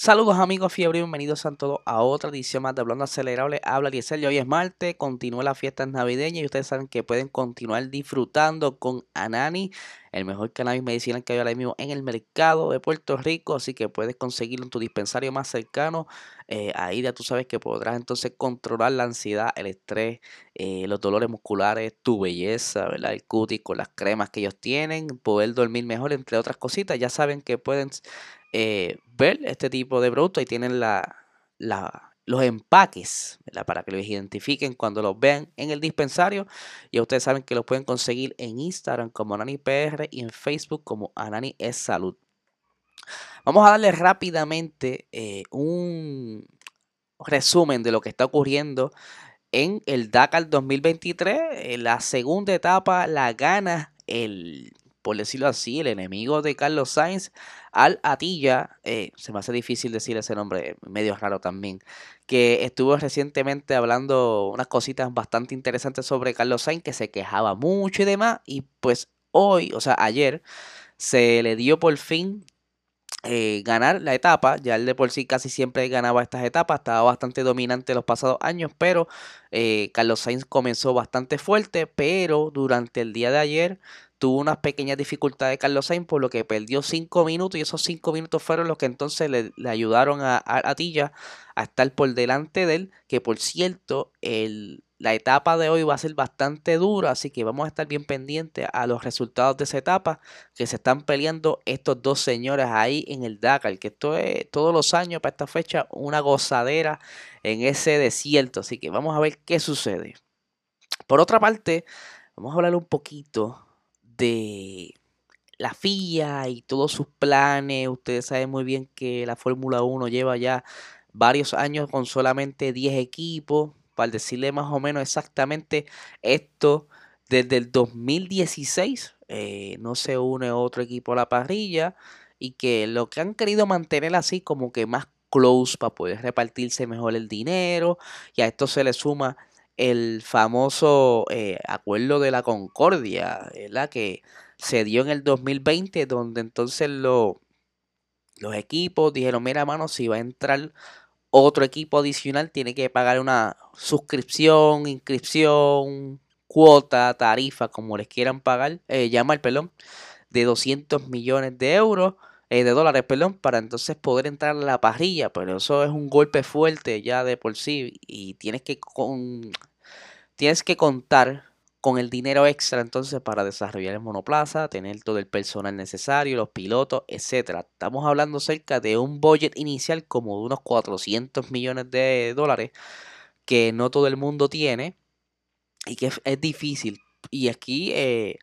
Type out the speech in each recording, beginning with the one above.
Saludos amigos fiebre, bienvenidos a todos a otra edición más de Hablando Acelerable. Habla Diesel hoy es martes, continúa las fiestas navideñas y ustedes saben que pueden continuar disfrutando con Anani, el mejor cannabis medicinal que hay ahora mismo en el mercado de Puerto Rico, así que puedes conseguirlo en tu dispensario más cercano. Eh, ahí ya tú sabes que podrás entonces controlar la ansiedad, el estrés, eh, los dolores musculares, tu belleza, ¿verdad? el cutis con las cremas que ellos tienen, poder dormir mejor, entre otras cositas. Ya saben que pueden eh, ver este tipo de productos. y tienen la, los empaques para que los identifiquen cuando los vean en el dispensario. Y ustedes saben que los pueden conseguir en Instagram como AnaniPR y en Facebook como Anani es Salud. Vamos a darle rápidamente eh, un resumen de lo que está ocurriendo en el Dakar 2023. la segunda etapa la gana el por decirlo así, el enemigo de Carlos Sainz, Al Atilla, eh, se me hace difícil decir ese nombre, medio raro también, que estuvo recientemente hablando unas cositas bastante interesantes sobre Carlos Sainz, que se quejaba mucho y demás, y pues hoy, o sea, ayer, se le dio por fin eh, ganar la etapa. Ya él de por sí casi siempre ganaba estas etapas, estaba bastante dominante los pasados años, pero eh, Carlos Sainz comenzó bastante fuerte, pero durante el día de ayer tuvo unas pequeñas dificultades Carlos Sainz, por lo que perdió 5 minutos y esos 5 minutos fueron los que entonces le, ayudaron a, a, Tilla a estar por delante de él, que por cierto, el, la etapa de hoy va a ser bastante dura, así que vamos a estar bien pendientes a los resultados de esa etapa que se están peleando estos dos señores ahí en el Dakar, que esto es todos los años para esta fecha una gozadera en ese desierto, así que vamos a ver qué sucede. Por otra parte, vamos a hablar un poquito de la FIA y todos sus planes. Ustedes saben muy bien que la Fórmula 1 lleva ya varios años con solamente 10 equipos. Para decirle más o menos exactamente esto, desde el 2016 eh, no se une otro equipo a la parrilla y que lo que han querido mantener así como que más close para poder repartirse mejor el dinero y a esto se le suma el famoso eh, acuerdo de la Concordia, ¿verdad? Que se dio en el 2020, donde entonces los equipos dijeron, mira, mano, si va a entrar otro equipo adicional, tiene que pagar una suscripción, inscripción, cuota, tarifa, como les quieran pagar, eh, llamar, perdón, de 200 millones de euros eh, de dólares, perdón, para entonces poder entrar a la parrilla, pero eso es un golpe fuerte ya de por sí y tienes que con, tienes que contar con el dinero extra entonces para desarrollar el monoplaza, tener todo el personal necesario, los pilotos, etcétera. Estamos hablando cerca de un budget inicial como de unos 400 millones de dólares que no todo el mundo tiene y que es, difícil. Y aquí eh,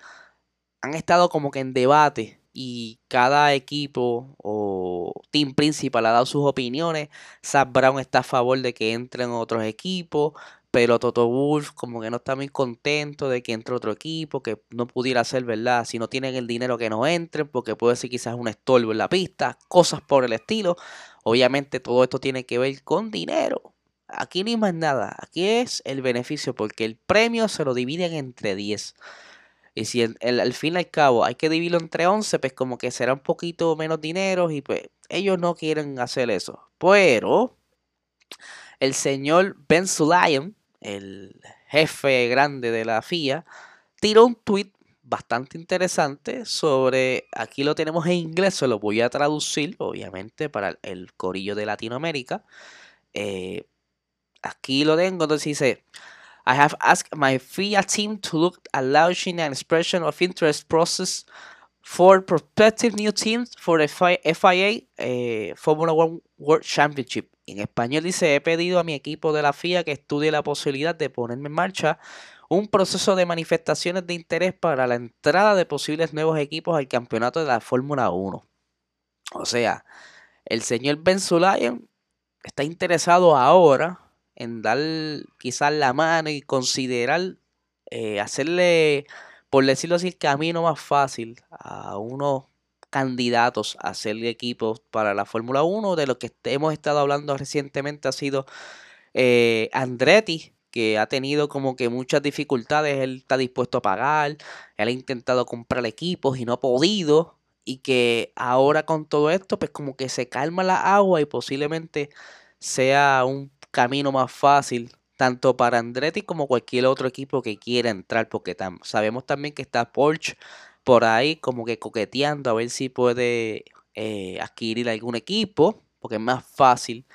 han estado como que en debate y cada equipo o team principal ha dado sus opiniones. Zach Brown está a favor de que entren otros equipos, pero Toto Wolf como que no está muy contento de que entre otro equipo, que no pudiera ser verdad, si no tienen el dinero que no entren, porque puede ser quizás un estorbo en la pista, cosas por el estilo. Obviamente todo esto tiene que ver con dinero. Aquí ni más nada, aquí es el beneficio, porque el premio se lo dividen entre 10. Y si al fin y al cabo hay que dividirlo entre 11, pues como que será un poquito menos dinero y pues ellos no quieren hacer eso. Pero el señor Ben Sulayem, el jefe grande de la FIA, tiró un tweet bastante interesante sobre, aquí lo tenemos en inglés, se lo voy a traducir, obviamente, para el corillo de Latinoamérica. Eh, aquí lo tengo, entonces dice, I have asked my FIA team to look at launching an expression of interest process for prospective new teams for the FIA eh, Formula One World Championship. En español dice, he pedido a mi equipo de la FIA que estudie la posibilidad de ponerme en marcha un proceso de manifestaciones de interés para la entrada de posibles nuevos equipos al campeonato de la Fórmula 1. O sea, el señor Ben Sulayem está interesado ahora en dar quizás la mano y considerar eh, hacerle, por decirlo así, el camino más fácil a unos candidatos a ser equipos para la Fórmula 1. De lo que hemos estado hablando recientemente ha sido eh, Andretti, que ha tenido como que muchas dificultades, él está dispuesto a pagar, él ha intentado comprar equipos y no ha podido, y que ahora con todo esto, pues como que se calma la agua y posiblemente sea un camino más fácil tanto para Andretti como cualquier otro equipo que quiera entrar, porque sabemos también que está Porsche por ahí como que coqueteando a ver si puede eh, adquirir algún equipo, porque es más fácil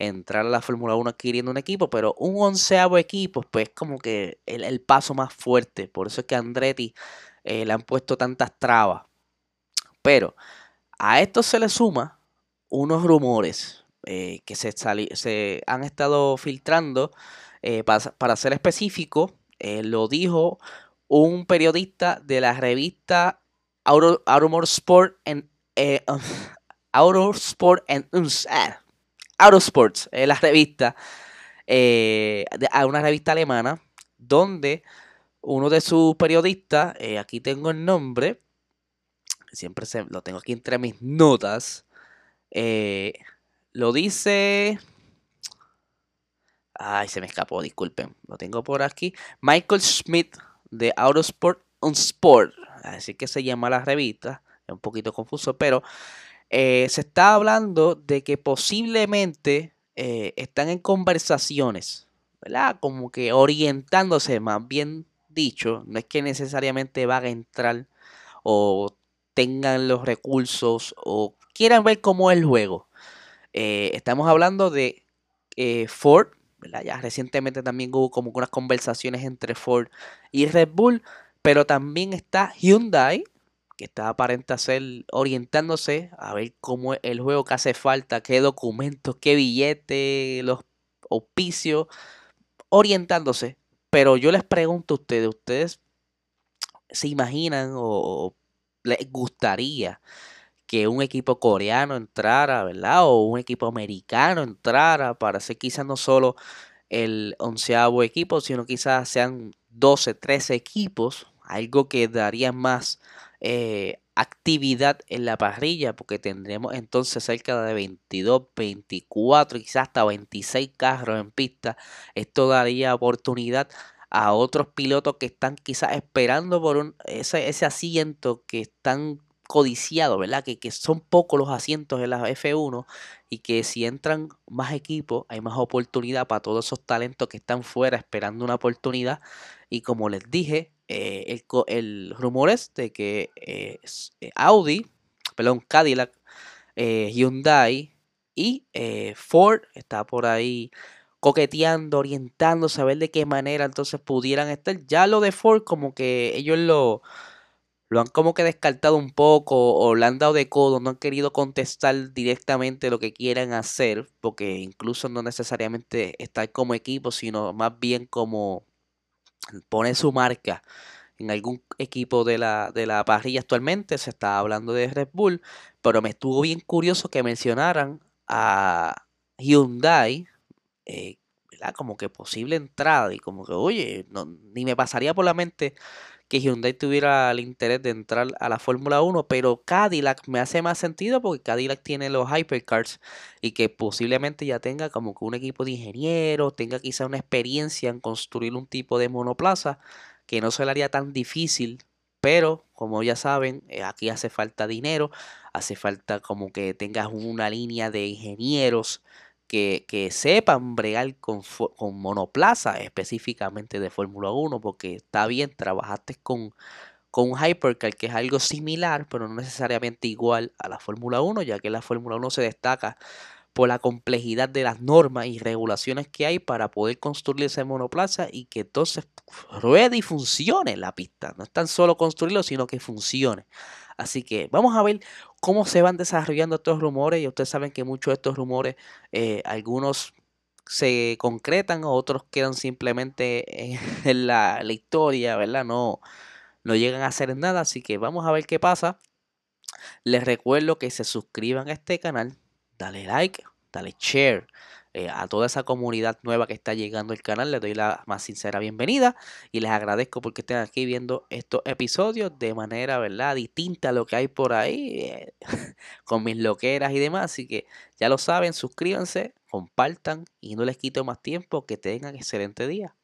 entrar a la Fórmula 1 adquiriendo un equipo, pero un onceavo equipo, pues como que el, paso más fuerte, por eso es que a Andretti eh, le han puesto tantas trabas. Pero a esto se le suma unos rumores eh, que se, se, han estado filtrando eh, para, ser específico, lo dijo un periodista de la revista Auto, Sport and eh, Sport and Autosports, la revista, a una revista alemana, donde uno de sus periodistas, aquí tengo el nombre, siempre se, lo tengo aquí entre mis notas, lo dice Ay, se me escapó, disculpen. Lo tengo por aquí. Michael Schmidt de Autosport Unsport. Así que se llama la revista. Es un poquito confuso, pero eh, se está hablando de que posiblemente eh, están en conversaciones, ¿verdad? Como que orientándose, más bien dicho. No es que necesariamente van a entrar o tengan los recursos o quieran ver cómo es el juego. Eh, estamos hablando de Ford ya recientemente también hubo como unas conversaciones entre Ford y Red Bull, pero también está Hyundai, que está aparente ser orientándose a ver cómo es el juego que hace falta, qué documentos, qué billetes, los auspicios, orientándose. Pero yo les pregunto a ustedes, ¿ustedes se imaginan o les gustaría que un equipo coreano entrara, ¿verdad? O un equipo americano entrara para ser quizás no solo el onceavo equipo, sino quizás sean 12, 13 equipos, algo que daría más eh, actividad en la parrilla, porque tendremos entonces cerca de 22, 24, quizás hasta 26 carros en pista. Esto daría oportunidad a otros pilotos que están quizás esperando por un, ese, ese asiento que están codiciado, ¿verdad? Que, que, son pocos los asientos en la F1 y que si entran más equipos hay más oportunidad para todos esos talentos que están fuera esperando una oportunidad. Y como les dije, eh, el, rumor es de que eh, eh, Audi, perdón, Cadillac, Hyundai y Ford está por ahí coqueteando, orientando, saber de qué manera entonces pudieran estar. Ya lo de Ford como que ellos lo lo han como que descartado un poco o le han dado de codo, no han querido contestar directamente lo que quieran hacer, porque incluso no necesariamente estar como equipo, sino más bien como poner su marca en algún equipo de la, de la parrilla actualmente. Se está hablando de Red Bull, pero me estuvo bien curioso que mencionaran a Hyundai, eh, como que posible entrada y como que, oye, ni me pasaría por la mente que Hyundai tuviera el interés de entrar a la Fórmula 1, pero Cadillac me hace más sentido porque Cadillac tiene los hypercars y que posiblemente ya tenga como que un equipo de ingenieros, tenga quizá una experiencia en construir un tipo de monoplaza que no se le haría tan difícil, pero como ya saben, eh, aquí hace falta dinero, hace falta como que tengas una línea de ingenieros que, sepan bregar con, con monoplaza específicamente de Fórmula 1, porque está bien, trabajaste con, con un Hypercar que es algo similar, pero no necesariamente igual a la Fórmula 1, ya que la Fórmula 1 se destaca por la complejidad de las normas y regulaciones que hay para poder construir ese monoplaza y que entonces ruede y funcione la pista. No es tan solo construirlo, sino que funcione. Así que vamos a ver cómo se van desarrollando estos rumores. Y ustedes saben que muchos de estos rumores, eh, algunos se concretan, otros quedan simplemente en la, historia, ¿verdad? No, no llegan a hacer nada. Así que vamos a ver qué pasa. Les recuerdo que se suscriban a este canal, dale like, dale share. Eh, a toda esa comunidad nueva que está llegando al canal, les doy la más sincera bienvenida y les agradezco porque estén aquí viendo estos episodios de manera, ¿verdad? Distinta a lo que hay por ahí, eh, con mis loqueras y demás. Así que ya lo saben, suscríbanse, compartan y no les quito más tiempo. Que tengan excelente día.